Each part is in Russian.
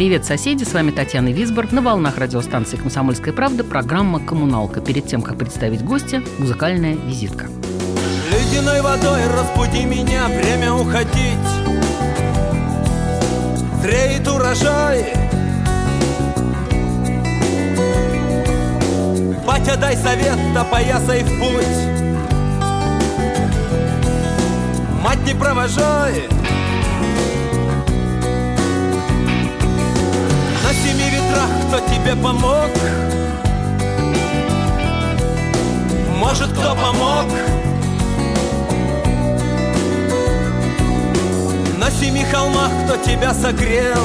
Привет, соседи! С вами Татьяна Висбор. На волнах радиостанции «Комсомольская правда» программа «Коммуналка». Перед тем, как представить гостя, музыкальная визитка. Ледяной водой разбуди меня, время уходить Зреет урожай Батя, дай совет, опоясай в путь Мать, не провожай тебе помог? Может, кто помог? На семи холмах кто тебя согрел?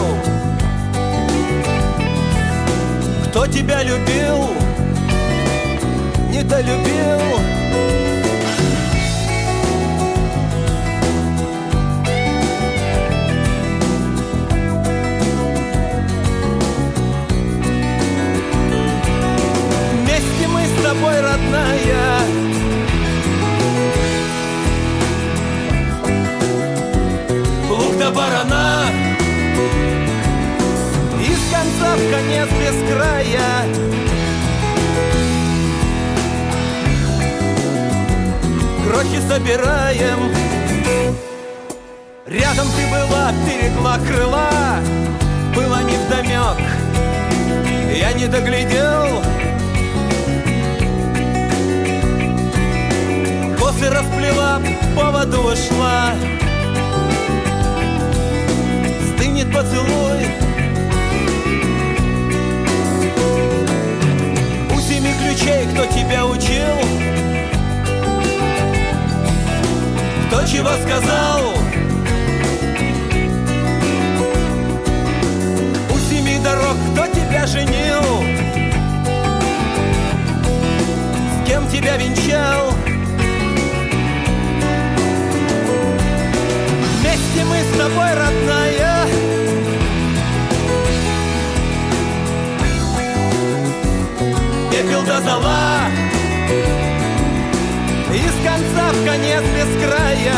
Кто тебя любил? Недолюбил? Вместе Пепел до зола Из конца в конец без края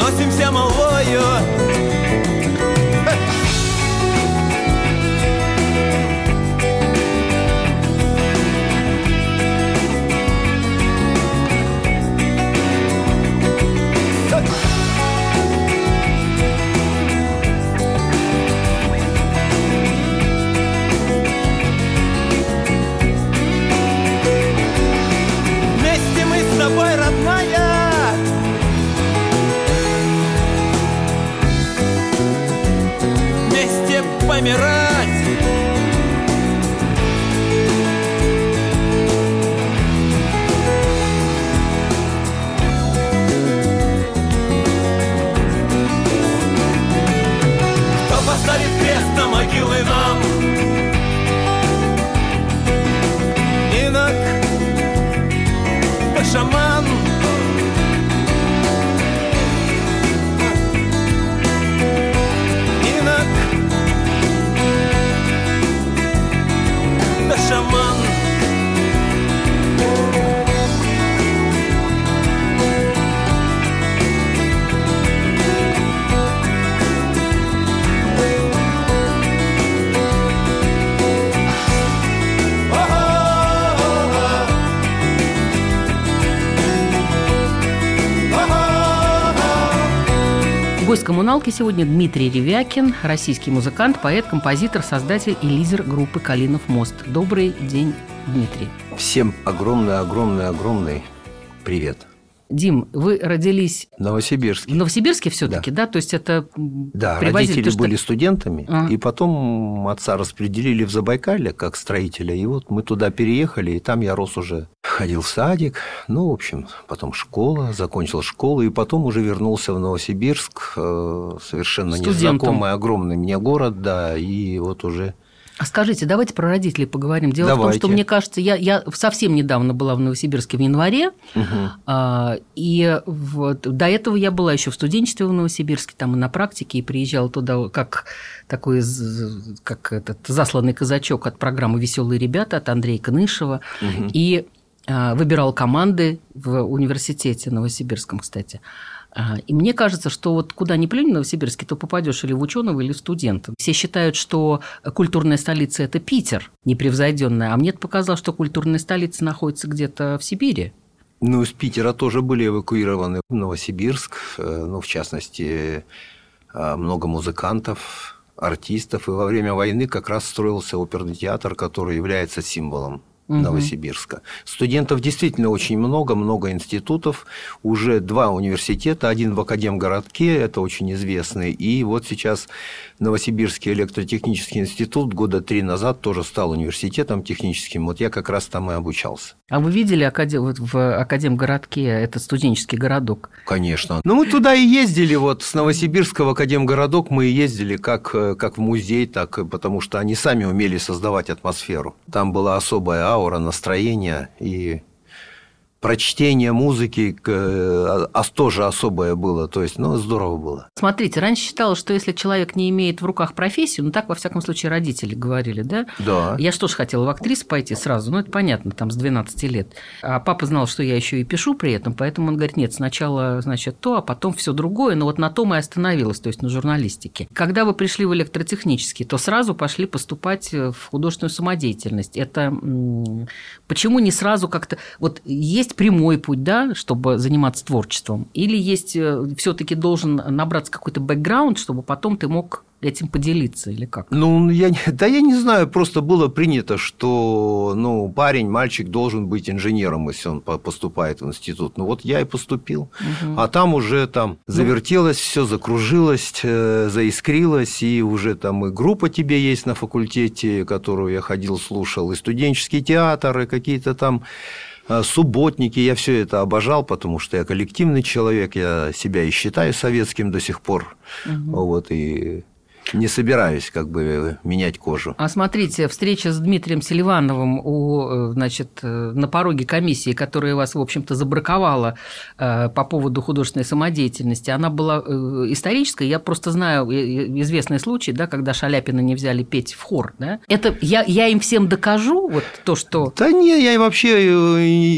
Носимся молвою Помирать Кто поставит крест на могилы нам коммуналки сегодня Дмитрий Ревякин, российский музыкант, поэт, композитор, создатель и лидер группы «Калинов мост». Добрый день, Дмитрий. Всем огромный-огромный-огромный привет. Дим, вы родились В Новосибирске. в Новосибирске все-таки, да. То есть это Да, привозили, родители что- были студентами, А. и потом отца распределили в Забайкалье как строителя, и вот мы туда переехали, и там я рос уже ходил в садик, ну, в общем, потом школа, закончил школу, и потом уже вернулся в Новосибирск, э, совершенно Студентом. незнакомый, огромный мне город, да, и вот уже А скажите, давайте про родителей поговорим. Дело в том, Давайте. что мне кажется, я, я совсем недавно была в Новосибирске в январе, а, и вот до этого я была еще в студенчестве в Новосибирске, там и на практике, и приезжала туда как такой как этот засланный казачок от программы Веселые ребята от Андрея Кнышева, и а, выбирал команды в университете Новосибирском, кстати. А, И мне кажется, что вот куда ни плюнь в Новосибирске, то попадешь или в ученого, или в студента. Все считают, что культурная столица – это Питер, непревзойденная. А мне показалось, что культурная столица находится где-то в Сибири. Ну, из Питера тоже были эвакуированы в Новосибирск, э, ну, в частности, э, много музыкантов, артистов. И во время войны как раз строился оперный театр, который является символом Мгм. Новосибирска. Студентов действительно очень много, много институтов, уже два университета, один в Академгородке, это очень известный, и вот сейчас Новосибирский электротехнический институт года три назад тоже стал университетом техническим, вот я как раз там и обучался. А вы видели Академ, вот в Академгородке, этот студенческий городок? Конечно. Ну, мы туда и ездили, вот с Новосибирска в Академгородок мы и ездили как, э, как в музей, так и потому что они сами умели создавать атмосферу. Там была особая аура, настроение и прочтение музыки а, тоже особое было. То есть, ну, здорово было. Смотрите, раньше считалось, что если человек не имеет в руках профессию, ну так, во всяком случае, родители говорили, да? Да. Я же тоже хотела в актрису пойти сразу, ну это понятно, там с 12 лет. А папа знал, что я еще и пишу при этом, поэтому он говорит, нет, сначала, значит, то, а потом все другое, но вот на том и остановилась, то есть на журналистике. Когда вы пришли в электротехнический, то сразу пошли поступать в художественную самодеятельность. Это почему не сразу как-то... Вот есть прямой путь, да, чтобы заниматься творчеством, или есть все-таки должен набраться какой-то бэкграунд, чтобы потом ты мог этим поделиться, или как? Ну, я, да я не знаю, просто было принято, что ну, парень, мальчик должен быть инженером, если он по- поступает в институт. Ну, вот я и поступил. А там уже там завертелось все, закружилось, э, заискрилось, и уже там и группа тебе есть на факультете, которую я ходил, слушал, и студенческий театр, и какие-то там э, субботники, я все это обожал, потому что я коллективный человек, я себя и считаю советским до сих пор. Вот, и не собираюсь как бы менять кожу. А смотрите, встреча с Дмитрием Селивановым у, э, значит, э, на пороге комиссии, которая вас, в общем-то, забраковала э, по поводу художественной самодеятельности, она была исторической. Я просто знаю известный случай, да, когда Шаляпина не взяли петь в хор. Да? Это я, я им всем докажу, вот то, что... Да не, я вообще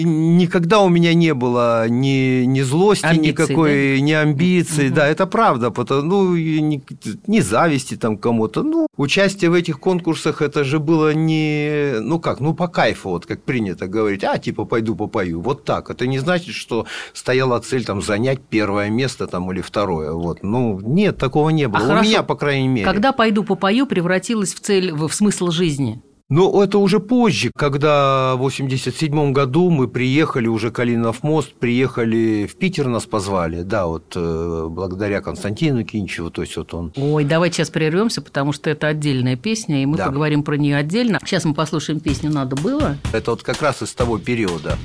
никогда у меня не было ни, ни злости Амбиций, никакой, ни амбиций. Да, это правда. Потому, ну, и ни, ни зависти там кому-то. Ну, участие в этих конкурсах, это же было не... Ну как, ну по кайфу, вот как принято говорить. А, типа, пойду попою. Вот так. Это не значит, что стояла цель там занять первое место там или второе. Вот. Ну, нет, такого не было. у А хорошо, меня, по крайней мере. Когда «Пойду попою» превратилась в цель, в смысл жизни. Ну, это уже позже, когда в 87 году мы приехали, уже Калинов мост, приехали в Питер, нас позвали, да, вот э, благодаря Константину Кинчеву, то есть вот он... Ой, давайте сейчас прервемся, потому что это отдельная песня, и мы Да. поговорим про нее отдельно. Сейчас мы послушаем песню «Надо было». Это вот как раз из того периода.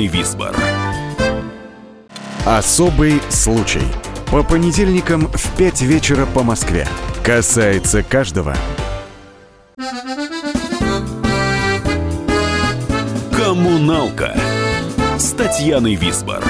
Татьяной Висбор. Особый случай. По понедельникам в 5 вечера по Москве. Касается каждого. «Коммуналка» с Татьяной Висбор.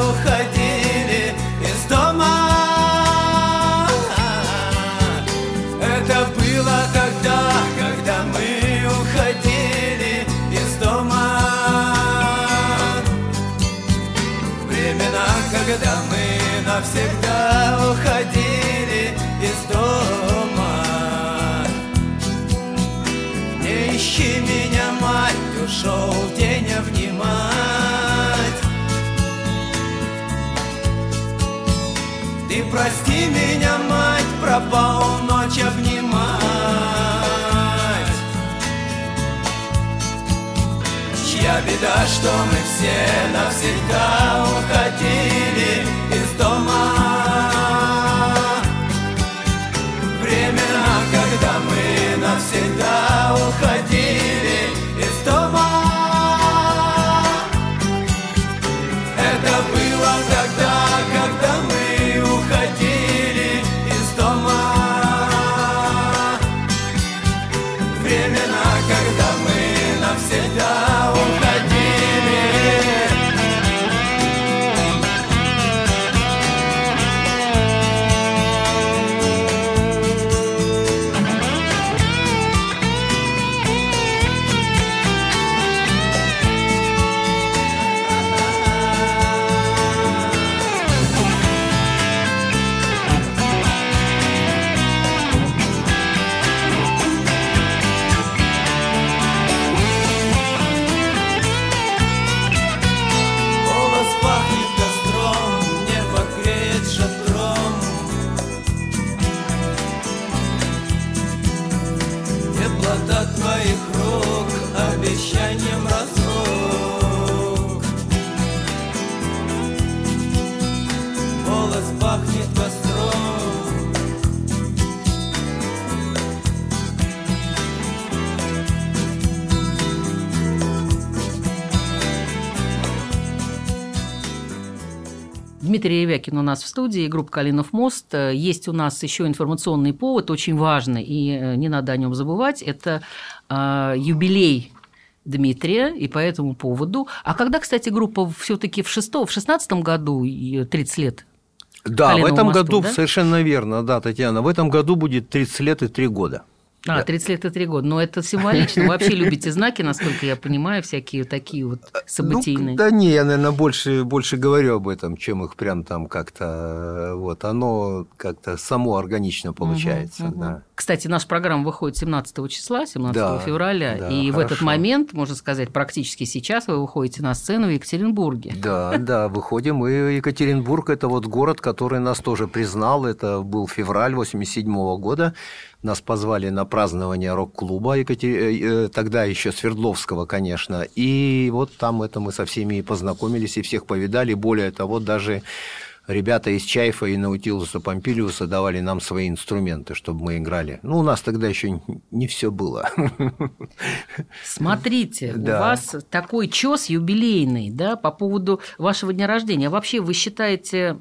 Уходили из дома. Это было тогда, когда мы уходили из дома. Времена, когда мы навсегда уходили из дома. Не ищи меня, мать, ушел день обнимать прости меня, мать, пропал ночь обнимать. Чья беда, что мы все навсегда уходили Ревякин у нас в студии, группа «Калинов мост». Э, Есть у нас еще информационный повод, очень важный, и э, не надо о нем забывать. Это э, юбилей Дмитрия, и по этому поводу. А когда, кстати, группа все-таки в шестом, в шестнадцатом году и 30 лет? Да, в Калинову этом мосту, году, да? совершенно верно, да, Татьяна, в этом году будет 30 лет и 3 года. А, Да. 30 лет и 3 года. Но это символично. Вы вообще любите знаки, насколько я понимаю, всякие такие вот событийные. Ну, да не, я, наверное, больше, больше говорю об этом, чем их прям там как-то, э, вот, оно как-то само органично получается, мгм. да. Кстати, наша программа выходит 17 числа, 17 Да, февраля, да, и в этот хорошо. момент, можно сказать, практически сейчас вы выходите на сцену в Екатеринбурге. Да, да, выходим. И Екатеринбург – это вот город, который нас тоже признал. Это был февраль 87 года. Нас позвали на празднование рок-клуба, Екатер- э, тогда еще Свердловского, конечно. И вот там это мы со всеми и познакомились, и всех повидали. Более того, даже ребята из Чайфа и Наутилуса Помпилиуса давали нам свои инструменты, чтобы мы играли. Ну, у нас тогда еще не все было. Смотрите, Да. у вас такой чес юбилейный, да, по поводу вашего дня рождения. Вообще вы считаете,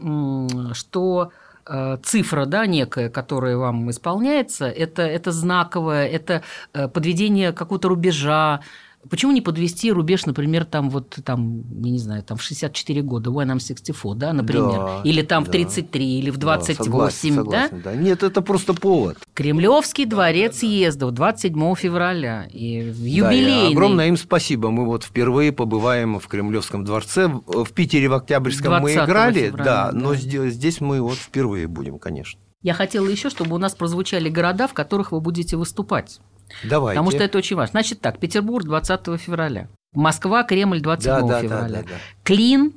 что э, цифра, да, некая, которая вам исполняется, это, это знаковое, это э, подведение какого-то рубежа. Почему не подвести рубеж, например, там вот там, я не знаю, там в 64 года, when I'm 64, да, например, Да, или там в да. 33, или в 28, Да, согласен, да? согласен, да. Нет, это просто повод. Кремлевский дворец съездов 27 февраля и в Да, и юбилейный. огромное им спасибо. Мы вот впервые побываем в Кремлевском дворце. В в Питере в Октябрьском мы 20 играли, февраля, да, да. но здесь, здесь мы вот впервые будем, конечно. Я хотела еще, чтобы у нас прозвучали города, в которых вы будете выступать. Давайте. Потому что это очень важно. Значит так, Петербург 20 февраля. Москва, Кремль 27 Да, да, да, февраля. да, да. Клин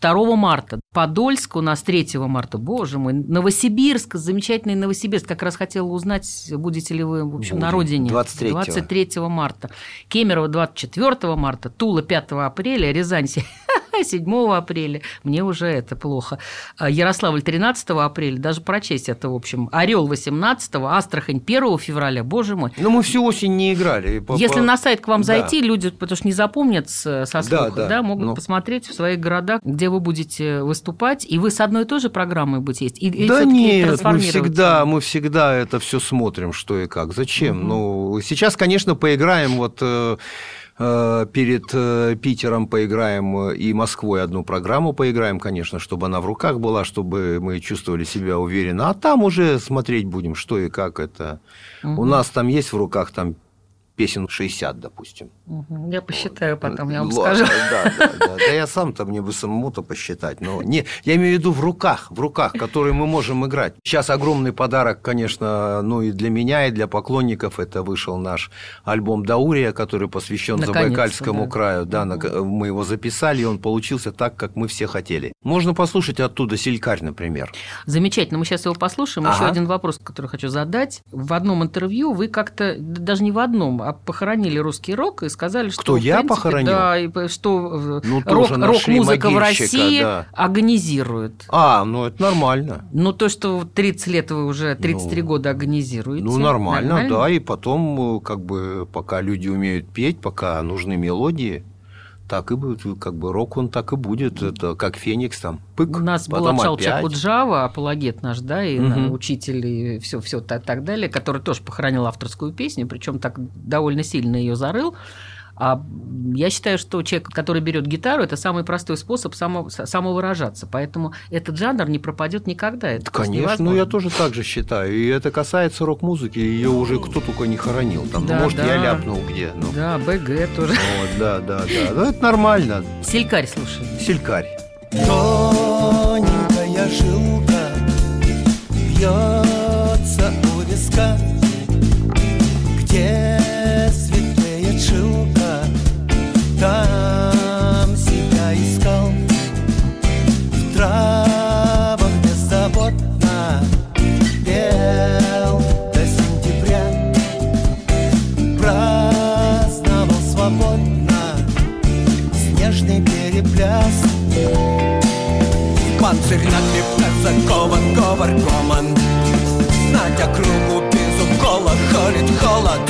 2 марта. Подольск у нас 3 марта. Боже мой. Новосибирск, замечательный Новосибирск. Как раз хотела узнать, будете ли вы, в общем, на Будем. родине. 23-го. 23 марта. Кемерово 24 марта. Тула 5 апреля. Рязань 7 апреля. Мне уже это плохо. А Ярославль 13 апреля. Даже прочесть это, в общем. Орел 18 Астрахань 1 февраля. Боже мой. Ну, мы всю осень не играли. и Если на сайт к вам Да. зайти, люди, потому что не запомнят со слуха, да, да. могут Ну. посмотреть в своих городах, где вы будете выступать, и вы с одной и той же программой будете есть? Или Да нет, мы всегда, мы всегда это все смотрим, что и как. Зачем? Ну, сейчас, конечно, поиграем вот э, перед э, Питером поиграем э, и Москвой одну программу поиграем, конечно, чтобы она в руках была, чтобы мы чувствовали себя уверенно. А там уже смотреть будем, что и как это. У нас там есть в руках там песен 60, допустим. Мгм. Я посчитаю потом, я вам Ладно, скажу. Да, да, да. Да я сам-то мне бы самому-то посчитать. Но не, я имею в виду в руках, в руках, которые мы можем играть. Сейчас огромный подарок, конечно, ну и для меня, и для поклонников. Это вышел наш альбом «Даурия», который посвящен Наконец-то, Забайкальскому да. краю. Да, на- мы его записали, и он получился так, как мы все хотели. Можно послушать оттуда «Селькарь», например. Замечательно, мы сейчас его послушаем. Еще Ага. один вопрос, который хочу задать. В одном интервью вы как-то, да даже не в одном, а похоронили русский рок и сказали, что... Кто, я принципе, похоронил? Да, и что э, Ну, рок- рок-музыка в России да. агонизирует. А, ну это нормально. Ну, то, что 30 лет вы уже, 33 Ну, года агонизируете. Ну, нормально, да, и потом, э, как бы, пока люди умеют петь, пока нужны мелодии, так и будет, как бы, рок он так и будет, это как Феникс там, пык, У нас был опять. Чакуджава, апологет наш, да, и Мгм. на- учитель, и все, все так, так далее, который тоже похоронил авторскую песню, причем так довольно сильно ее зарыл. А я считаю, что человек, который берет гитару, это самый простой способ само, самовыражаться. Поэтому этот жанр не пропадет никогда. Это Да, Конечно, ну невозможно. я тоже так же считаю. И это касается рок-музыки, ее уже кто только не хоронил. Там, ну, Да, может, да. я ляпнул где. Ну, Да, БГ тоже. вот, да, да, да. Ну, это нормально. Селькарь, слушай. Селькарь. Тоненькая жилка бьется у виска, где там себя искал. В травах беззаботно пел до сентября, праздновал свободно снежный перепляс. Панцирь накрепко закован, говор гомон Знать округу без укола холит холод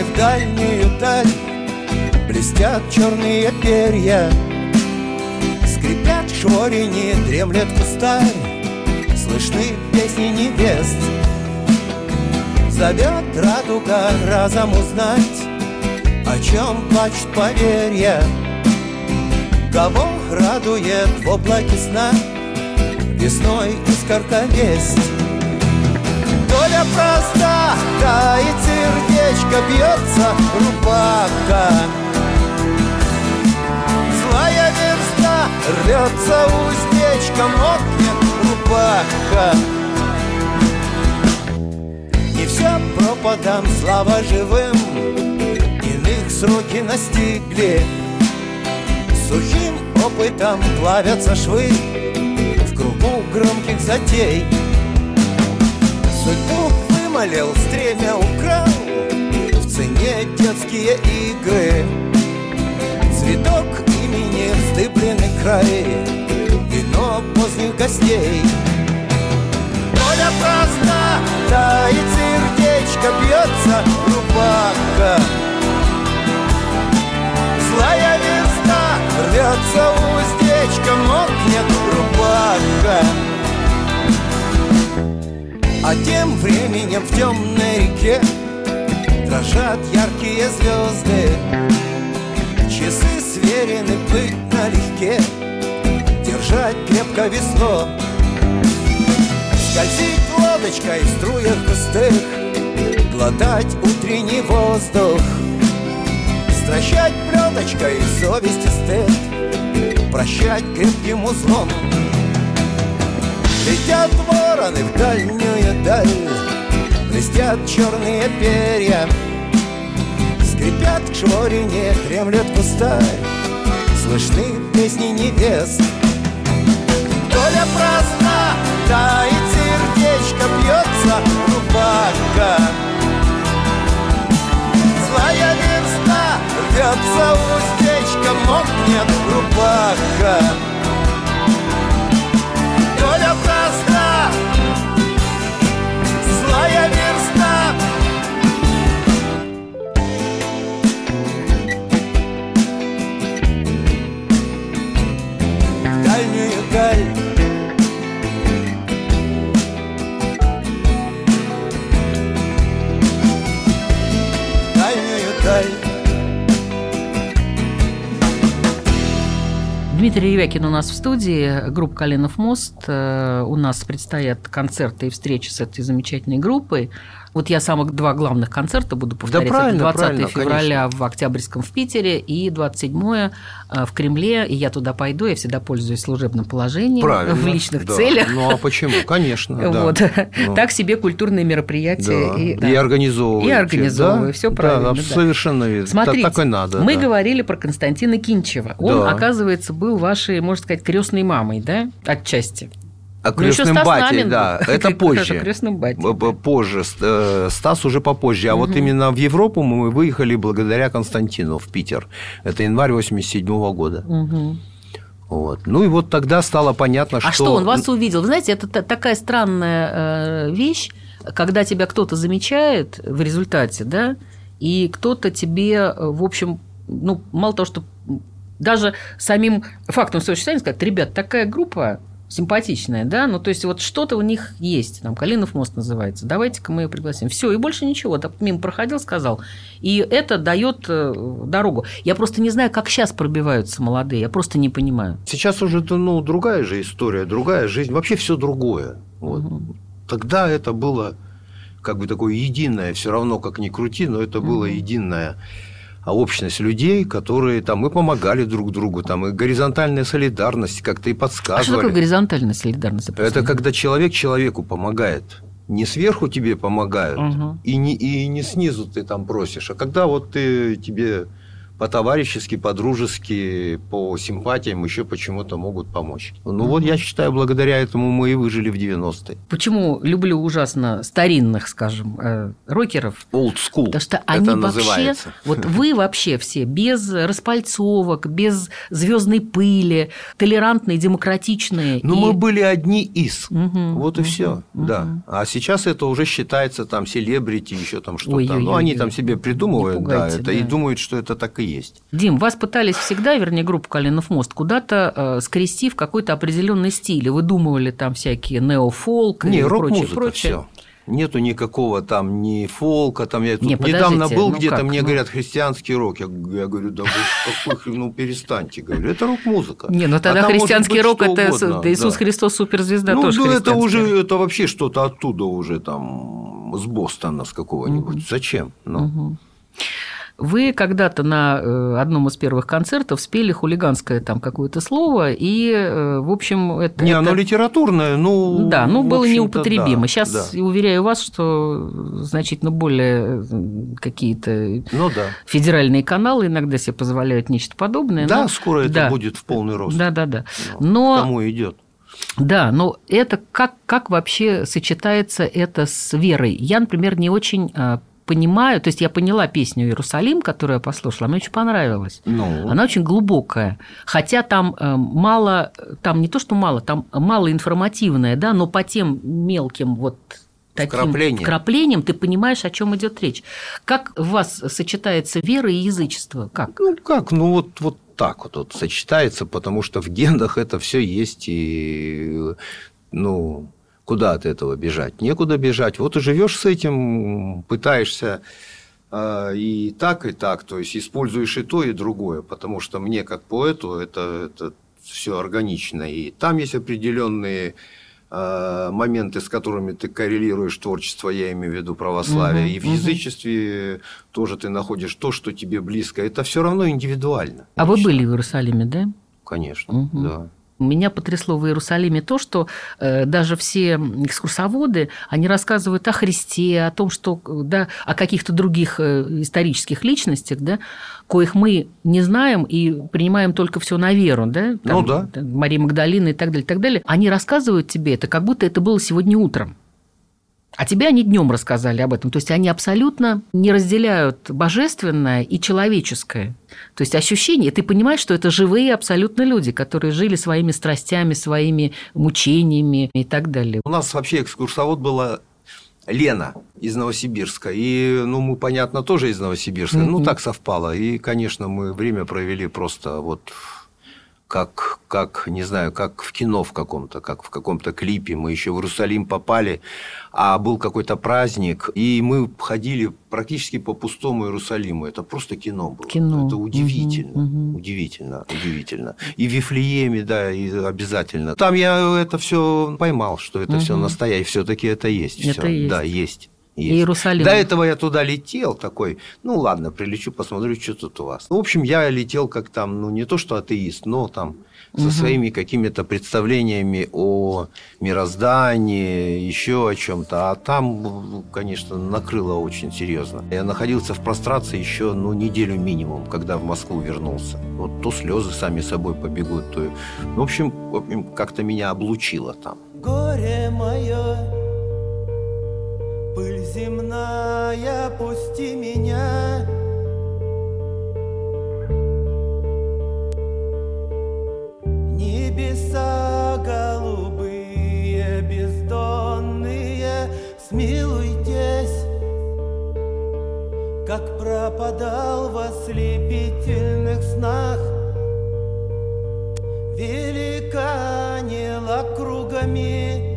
Вороны в дальнюю даль. Блестят черные перья Скрипят шорени, дремлет кустарь Слышны песни невест Зовет радуга разом узнать О чем плачет поверья. Кого радует в облаке сна Весной искорка весть проста, тает сердечко, бьется рубака. Злая верста, рвется уздечка, мокнет рубака. Не все пропадам, слава живым Иных сроки настигли. Сухим опытом плавятся швы В кругу громких затей Судьбу вымолил, стремя украл В цене детские игры. Цветок имени вздыбленный край Вино поздних гостей. Доля праздна, тает сердечко Бьется рубака. Злая верста, рвется уздечка а тем временем в темной реке Дрожат яркие звезды. Часы сверены плыть налегке Держать крепко весло. Скользить лодочкой в струях густых Глотать утренний воздух. Стращать плеточкой совесть и стыд Прощать крепким узлом. Летят вороны в дальнюю даль Блестят черные перья. Скрипят к шорине, дремлет кустарь Слышны песни невест. Доля праздна, тает сердечко Бьется рубака Злая верста, рвется уздечка Мокнет рубака праздна, злая Дмитрий Ревякин у нас в студии, группа «Калинов мост». Э, У нас предстоят концерты и встречи с этой замечательной группой. Вот я самых два главных концерта буду повторять. правильно, Это 20 правильно, февраля в Октябрьском в Питере и 27 э, в Кремле. И я туда пойду, я всегда пользуюсь служебным положением Правильно. в личных да. целях. Ну а почему? Конечно. да. Вот. Ну, Так себе культурные да. мероприятия. И, И, да. И организовываю, да? всё Да, правильно, да. совершенно верно. Смотрите, так, так и надо. мы да. говорили про Константина Кинчева. Он, Да. оказывается, был вашей, можно сказать, крестной мамой, да, отчасти. А Ну, ещё крестным Стас батей, Намин да, был. это позже. Позже. Э, Стас уже попозже. А вот именно в Европу мы выехали благодаря Константину в Питер. Это январь 87 года. Вот. Ну и вот тогда стало понятно, что... А что он вас увидел? Вы знаете, это та- такая странная э, вещь, когда тебя кто-то замечает в результате, да, и кто-то тебе, э, в общем, ну, мало того, что даже самим фактом своего существования сказать, ребят, такая группа симпатичная, да, ну, то есть вот что-то у них есть, там, Калинов мост называется, давайте-ка мы ее пригласим. Все, и больше ничего, так мимо проходил, сказал. И это дает э, дорогу. Я просто не знаю, как сейчас пробиваются молодые, я просто не понимаю. Сейчас уже ну, другая же история, другая жизнь, вообще все другое. Вот. Тогда это было как бы такое единое, все равно как ни крути, но это было единое общность людей, которые там мы помогали друг другу, там и горизонтальная солидарность как-то и А что такое подсказывали. горизонтальная солидарность? это когда человек человеку помогает. Не сверху тебе помогают, Мгм. и, не, и не снизу ты там просишь, а когда вот ты тебе по-товарищески, по-дружески, по симпатиям еще почему-то могут помочь. Ну вот я считаю, благодаря этому мы и выжили в 90-е. Почему люблю ужасно старинных, скажем, э, рокеров? Old school. Потому что это они вообще, называется. вот вы вообще все без распальцовок, без звездной пыли, толерантные, демократичные. Ну, и- мы были одни из. Мгм, вот и мгм, все. Да. А сейчас это уже считается там селебрити, еще там что-то. Ну, они там себе придумывают, да, это и думают, что это так и есть. Дим, вас пытались всегда, вернее, группу Калинов мост, куда-то э, скрести в какой-то определенный стиль. И Выдумывали там всякие неофолк Не, и прочее, рок-музыка прочее. все. Нету никакого там ни фолка, там я тут Не, недавно был ну где-то, как, мне ну? говорят христианский рок. Я, я говорю, да вы какой, ну перестаньте, говорю, это рок-музыка. Не, ну А тогда может христианский быть рок это угодно, да, Иисус. Христос суперзвезда Ну, тоже да, это уже, это вообще что-то оттуда уже там с Бостона, с какого-нибудь. Зачем? Ну, Вы когда-то на э, одном из первых концертов спели хулиганское там какое-то слово, и, э, в общем, это... Не, это- оно литературное, ну... Да, ну было неупотребимо. да, Сейчас да. уверяю вас, что значительно более какие-то Ну да. федеральные каналы иногда себе позволяют нечто подобное. Да, но- скоро это да. будет в полный рост. Да, да, да. Ну, Но Кому идет? да, но это как, как вообще сочетается это с верой? Я, например, не очень э, понимаю, то есть я поняла песню «Иерусалим», которую я послушала, мне очень понравилась. Ну, Она очень глубокая. Хотя там э, мало, там не то, что мало, там мало информативная, да, но по тем мелким вот таким Вкраплениям. вкраплениям ты понимаешь, о чем идет речь. Как у вас сочетается вера и язычество? Как? Ну как, ну вот, вот так вот, вот сочетается, потому что в генах это все есть, и ну куда от этого бежать? Некуда бежать. Вот и живешь с этим, пытаешься э, и так, и так, то есть используешь и то, и другое, потому что мне как поэту это, это все органично, и там есть определенные э, моменты, с которыми ты коррелируешь творчество, я имею в виду православие, Мгм, и в мгм. язычестве тоже ты находишь то, что тебе близко. Это все равно индивидуально. А вы Лично. были в Иерусалиме, да? Конечно, Мгм. да. Меня потрясло в Иерусалиме то, что э, даже все экскурсоводы, они рассказывают о Христе, о том, что, да, о каких-то других э, исторических личностях, да, коих мы не знаем и принимаем только все на веру, да, Ну да. там, Мария Магдалина и так далее, и так далее. Они рассказывают тебе это, как будто это было сегодня утром. А тебе они днем рассказали об этом. То есть они абсолютно не разделяют божественное и человеческое. То есть ощущение, ты понимаешь, что это живые абсолютно люди, которые жили своими страстями, своими мучениями и так далее. У нас вообще экскурсовод была Лена из Новосибирска. И, ну, мы, понятно, тоже из Новосибирска. Ну, Мгм. так совпало. И, конечно, мы время провели просто вот как, как, не знаю, как в кино в каком-то, как в каком-то клипе. Мы еще в Иерусалим попали, а был какой-то праздник, и мы ходили практически по пустому Иерусалиму. Это просто кино было. Кино. Это удивительно, Мгм, мгм. удивительно, удивительно. И в Вифлееме, да, и обязательно. Там я это все поймал, что это все Мгм. настоящее, все-таки это есть. Это всё. есть. Да, есть. Есть. Иерусалим. До этого я туда летел такой, ну ладно, прилечу, посмотрю, что тут у вас. В общем, я летел как там, ну не то что атеист, но там со угу. своими какими-то представлениями о мироздании, еще о чем-то. А там, конечно, накрыло очень серьезно. Я находился в прострации еще ну, неделю минимум, когда в Москву вернулся. Вот то слезы сами собой побегут, то... В общем, как-то меня облучило там. Горе мое, пыль земная, пусти меня, Небеса голубые, бездонные, смилуйтесь, Как пропадал в ослепительных снах. Великанила кругами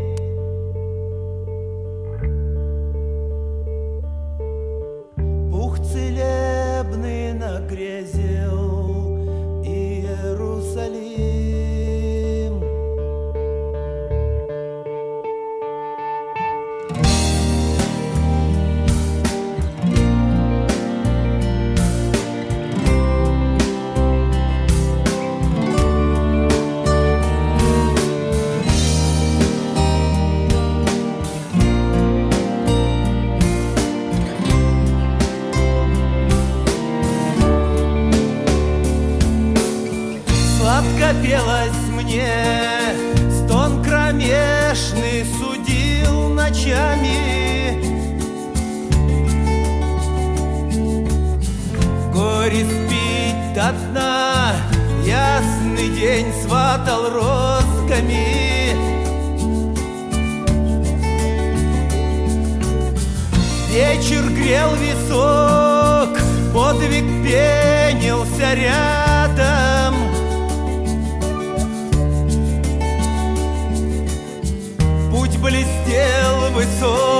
грел висок, подвиг пенился рядом. Путь блестел высок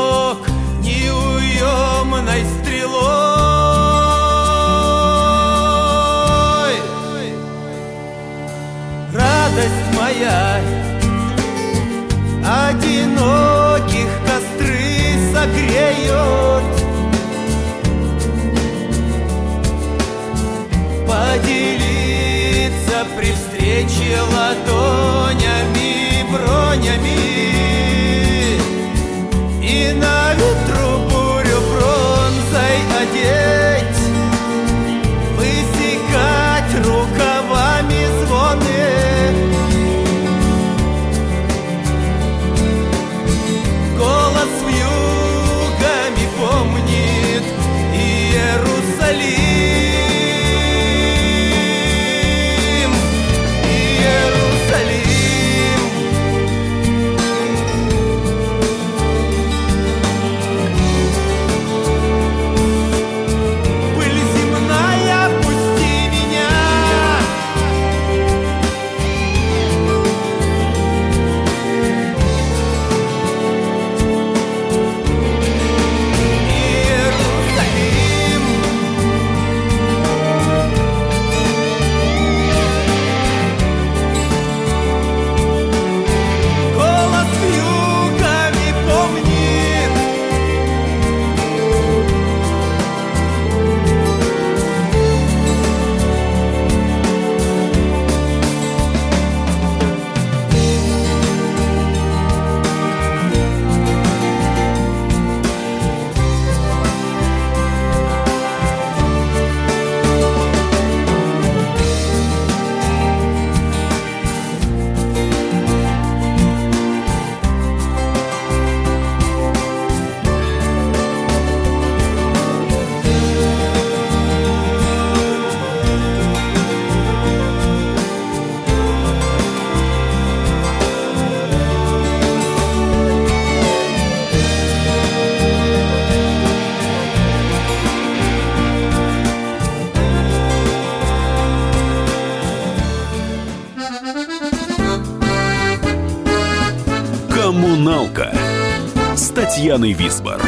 Татьяной Висбор.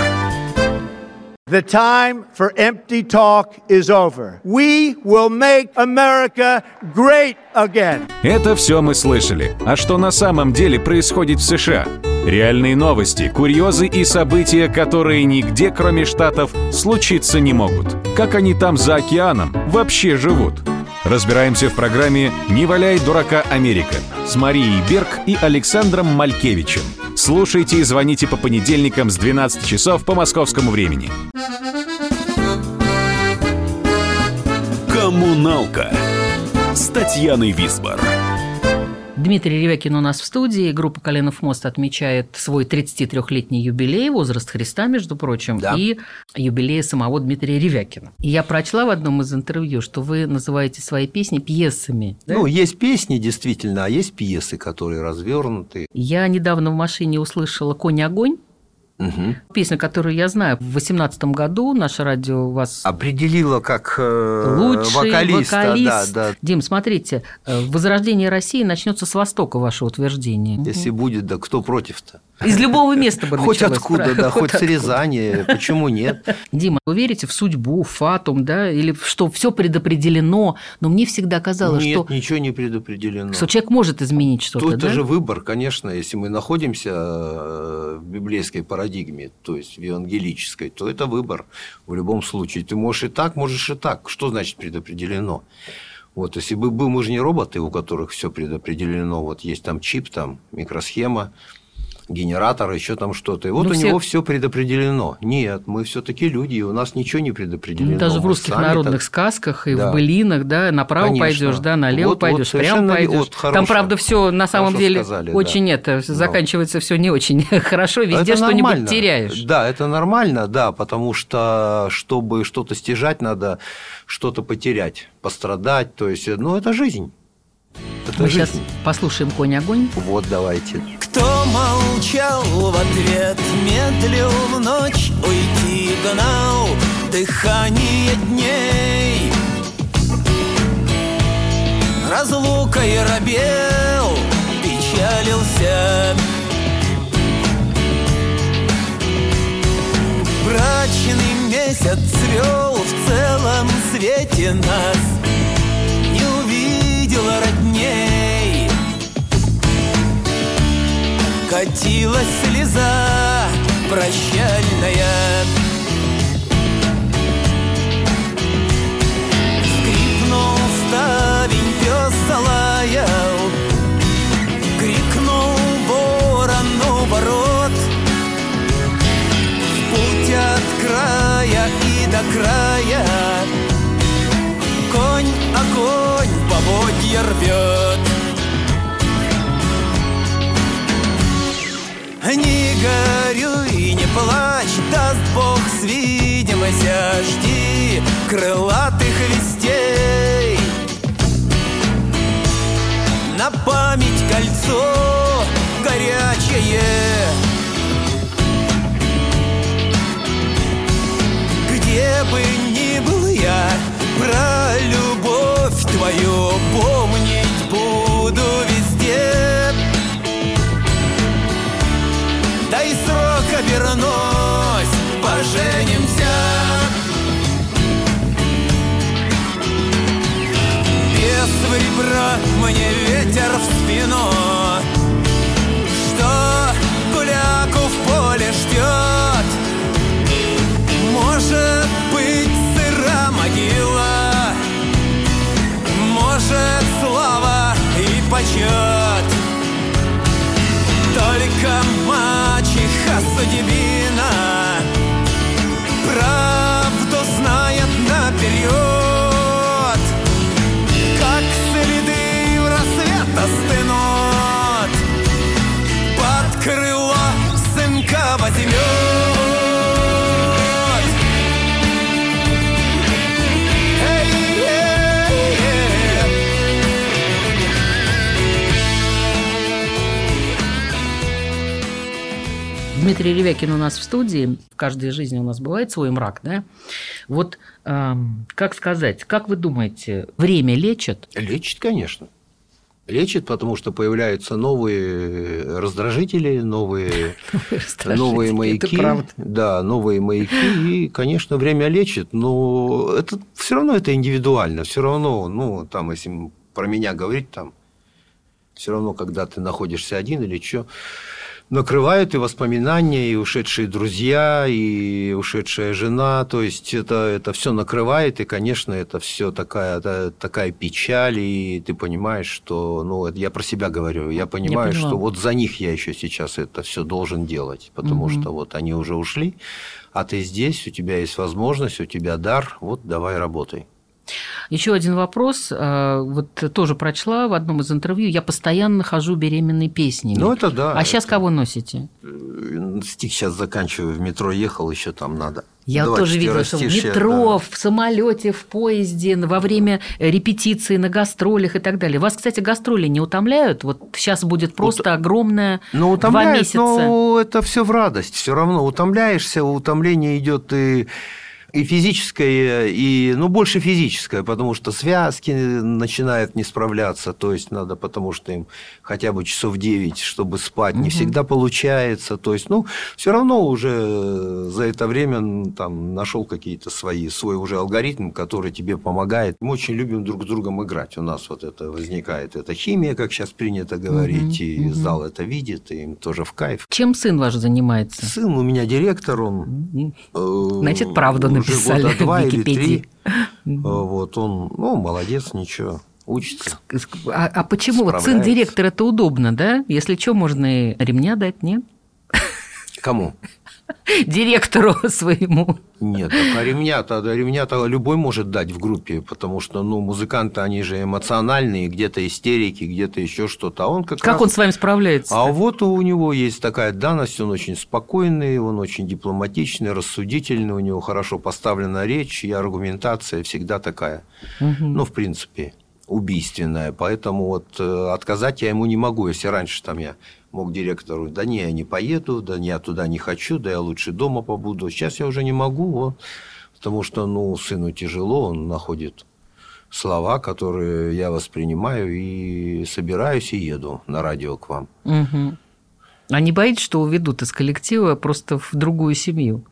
The time for empty talk is over. We will make America great again. Это все мы слышали. А что на самом деле происходит в США? Реальные новости, курьезы и события, которые нигде, кроме Штатов, случиться не могут. Как они там за океаном вообще живут? Разбираемся в программе «Не валяй дурака Америка» с Марией Берг и Александром Малькевичем. Слушайте и звоните по понедельникам с 12 часов по московскому времени. «Коммуналка» с Татьяной Висбор. Дмитрий Ревякин у нас в студии. Группа «Коленов мост» отмечает свой 33-летний юбилей, возраст Христа, между прочим, Да. и юбилей самого Дмитрия Ревякина. И я прочла в одном из интервью, что вы называете свои песни пьесами. да? Ну, есть песни, действительно, а есть пьесы, которые развернуты. Я недавно в машине услышала «Конь-огонь», Мгм. песню, которую я знаю. В 2018 году наше радио вас Определила как э, лучший вокалиста. вокалист. Да, да. Дим, смотрите, э, возрождение России начнется с востока, ваше утверждение. Если будет, да кто против-то? Из любого места бы Хоть началось, откуда, правда? да, хоть с откуда. Рязани, почему нет? Дима, вы верите в судьбу, в фатум, да, или что все предопределено? Но мне всегда казалось, Нет, что, ничего не предопределено. что человек может изменить что-то, То это да? же выбор, конечно, если мы находимся э, в библейской парадигме, то есть в евангелической, то это выбор в любом случае. Ты можешь и так, можешь и так. Что значит предопределено? Вот, если бы мы же не роботы, у которых все предопределено. Вот есть там чип, там микросхема, генератор, еще там что-то. И вот Ну, у все- него все предопределено. Нет, мы все-таки люди, и у нас ничего не предопределено. Ну, Даже в русских народных так- сказках и Да. в былинах, да, направо Конечно. пойдешь, да, налево Вот- вот пойдешь, прямо совершенно пойдешь. вот Там, хорошо. правда, все на самом деле сказали, да. очень это заканчивается все не очень хорошо, везде что-нибудь теряешь. Да, это нормально, да, потому что чтобы что-то стяжать, надо что-то потерять, пострадать. То есть, ну, это жизнь. Это Мы жизнь. сейчас послушаем конь-огонь. Вот давайте. Кто молчал в ответ, медлил в ночь, уйти гнал дыхание дней. Разлукой робел, печалился. Брачный месяц цвел в целом свете нас, увидела родней. Катилась слеза прощальная. Скрипнул ставень, пес залаял Крикнул ворону ворот. Путь от края и до края поводья рвет Не горюй, не плачь, даст Бог свидимся Жди крылатых вестей. На память кольцо горячее. Где бы ни был я, про любовь твою помнить буду везде. Дай срок обернусь, поженимся. Без ребра мне ветер в спину. Что гуляку в поле ждет и почет только мачеха судьбина Правду знает наперед Как следы в рассвет остынут Под крыло сынка возьмет Дмитрий Ревякин у нас в студии. В каждой жизни у нас бывает свой мрак, да? Вот эм, как сказать, как вы думаете, время лечит? Лечит, конечно. Лечит, потому что появляются новые раздражители, новые, новые маяки. Да, новые маяки. И, конечно, время лечит, но это все равно это индивидуально. Все равно, ну, там, если про меня говорить, там, все равно, когда ты находишься один или что, накрывают и воспоминания, и ушедшие друзья, и ушедшая жена. То есть это, это все накрывает, и, конечно, это все такая, такая печаль, и ты понимаешь, что, ну, это я про себя говорю, я понимаю, я что вот за них я еще сейчас это все должен делать, потому угу. что вот они уже ушли, а ты здесь, у тебя есть возможность, у тебя дар, вот давай работай. Еще один вопрос. А, вот тоже прочла в одном из интервью. Я постоянно хожу беременной песней. Ну, это да. А это... сейчас кого носите? Э, стих сейчас заканчиваю. В метро ехал, еще там надо. Я тоже видела, что в метро, да. в самолете, в поезде, во время репетиции, на гастролях и так далее. Вас, кстати, гастроли не утомляют? Вот сейчас будет просто Ут... огромное ну, утомляет, два месяца. Ну, это все в радость. Все равно утомляешься, утомление идет и и физическое, и, ну, больше физическое, потому что связки начинают не справляться, то есть надо, потому что им хотя бы часов 9, чтобы спать, не всегда получается, то есть, ну, все равно уже за это время там нашел какие-то свои, свой уже алгоритм, который тебе помогает. Мы очень любим друг с другом играть, у нас вот это возникает, это химия, как сейчас принято говорить, и зал это видит, и им тоже в кайф. Чем сын ваш занимается? Сын у меня директор, он... Значит, правда написали года два или три. Вот он, ну, молодец, ничего учится. А, а почему вот сын директора это удобно, да? Если что, можно и ремня дать, нет? Кому? Директору своему. Нет, так а ремня-то, ремня-то любой может дать в группе, потому что, ну, музыканты, они же эмоциональные, где-то истерики, где-то еще что-то. А он как Как раз... он с вами справляется? А вот у него есть такая данность, он очень спокойный, он очень дипломатичный, рассудительный, у него хорошо поставлена речь, и аргументация всегда такая. Угу. Ну, в принципе, убийственная. Поэтому вот э, отказать я ему не могу, если раньше там я мог директору, да не, я не поеду, да я туда не хочу, да я лучше дома побуду. Сейчас я уже не могу, вот, потому что, ну, сыну тяжело, он находит слова, которые я воспринимаю и собираюсь и еду на радио к вам. Угу. А не боитесь, что уведут из коллектива просто в другую семью?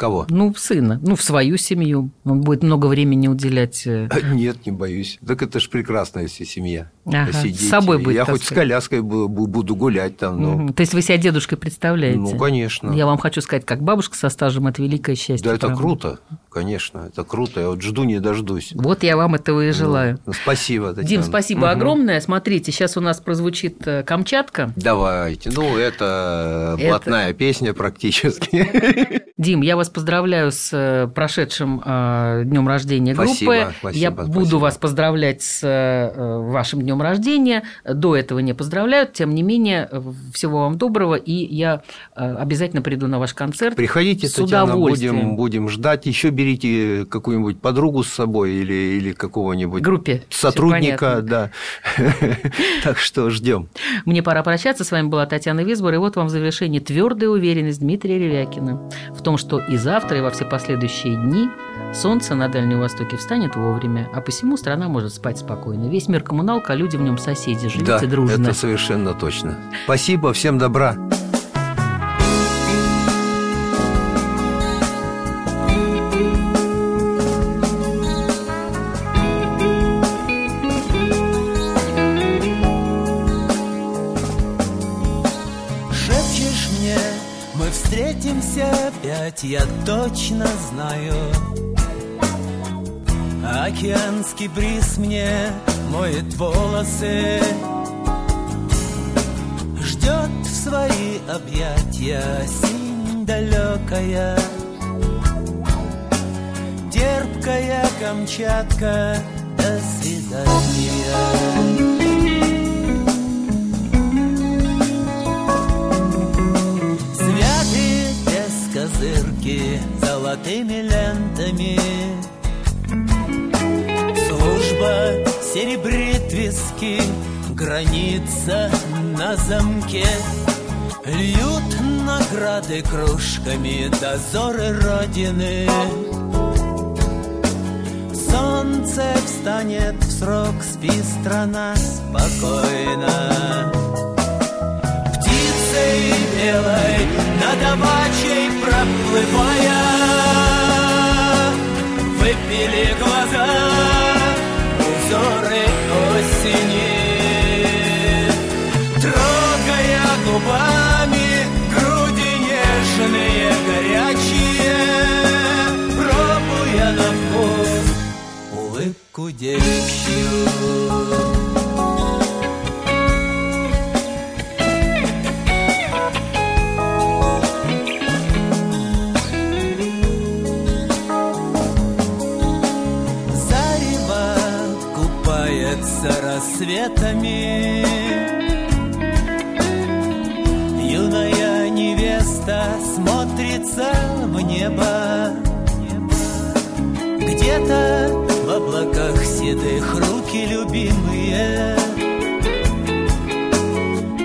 Кого? Ну, сына, ну, в свою семью. Он будет много времени уделять. Э, нет, не боюсь. Так это же прекрасно, если семья. Ага, посидеть. С собой будет Я хоть с коляской буду гулять там. Но... Угу. То есть вы себя дедушкой представляете? Ну, конечно. Я вам хочу сказать, как бабушка со стажем, это великое счастье. Да, это правда? круто, конечно, это круто. Я вот жду, не дождусь. Вот я вам этого и желаю. Ну, спасибо, Татьяна. Дим, спасибо угу. огромное. Смотрите, сейчас у нас прозвучит э, Камчатка. Давайте. Ну, это, это... блатная песня практически. Дим, я вас поздравляю с э, прошедшим э, днем рождения группы. Спасибо, я спасибо. буду вас поздравлять с э, вашим днем рождения. До этого не поздравляют. Тем не менее, всего вам доброго. И я обязательно приду на ваш концерт. Приходите, с Татьяна, удовольствием. будем, будем ждать. Еще берите какую-нибудь подругу с собой или, или какого-нибудь группе сотрудника. Да. Так что ждем. Мне пора прощаться. С вами была Татьяна Висбор. И вот вам в завершении твердая уверенность Дмитрия Ревякина в том, что и завтра, и во все последующие дни солнце на Дальнем Востоке встанет вовремя, а посему страна может спать спокойно. Весь мир коммуналка, а люди в нем соседи. Живите да, дружно. это совершенно точно. Спасибо, всем добра. Я точно знаю Океанский бриз мне моет волосы. Ждет в свои объятия синь далекая Терпкая Камчатка, до свидания золотыми лентами. Служба серебрит виски, граница на замке. Льют награды кружками дозоры Родины. Солнце встанет в срок, спи страна спокойно Птицей белой над овачей проплывая. Выпили глаза узоры осени. Трогая губами груди нежные, горячие Пробуя на вкус улыбку девичью купается рассветами. Юная невеста смотрится в небо. Где-то в облаках седых руки любимые.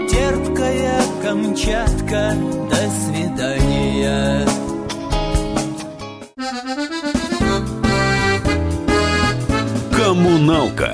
Терпкая Камчатка, до свидания. Коммуналка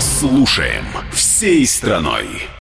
Слушаем всей страной.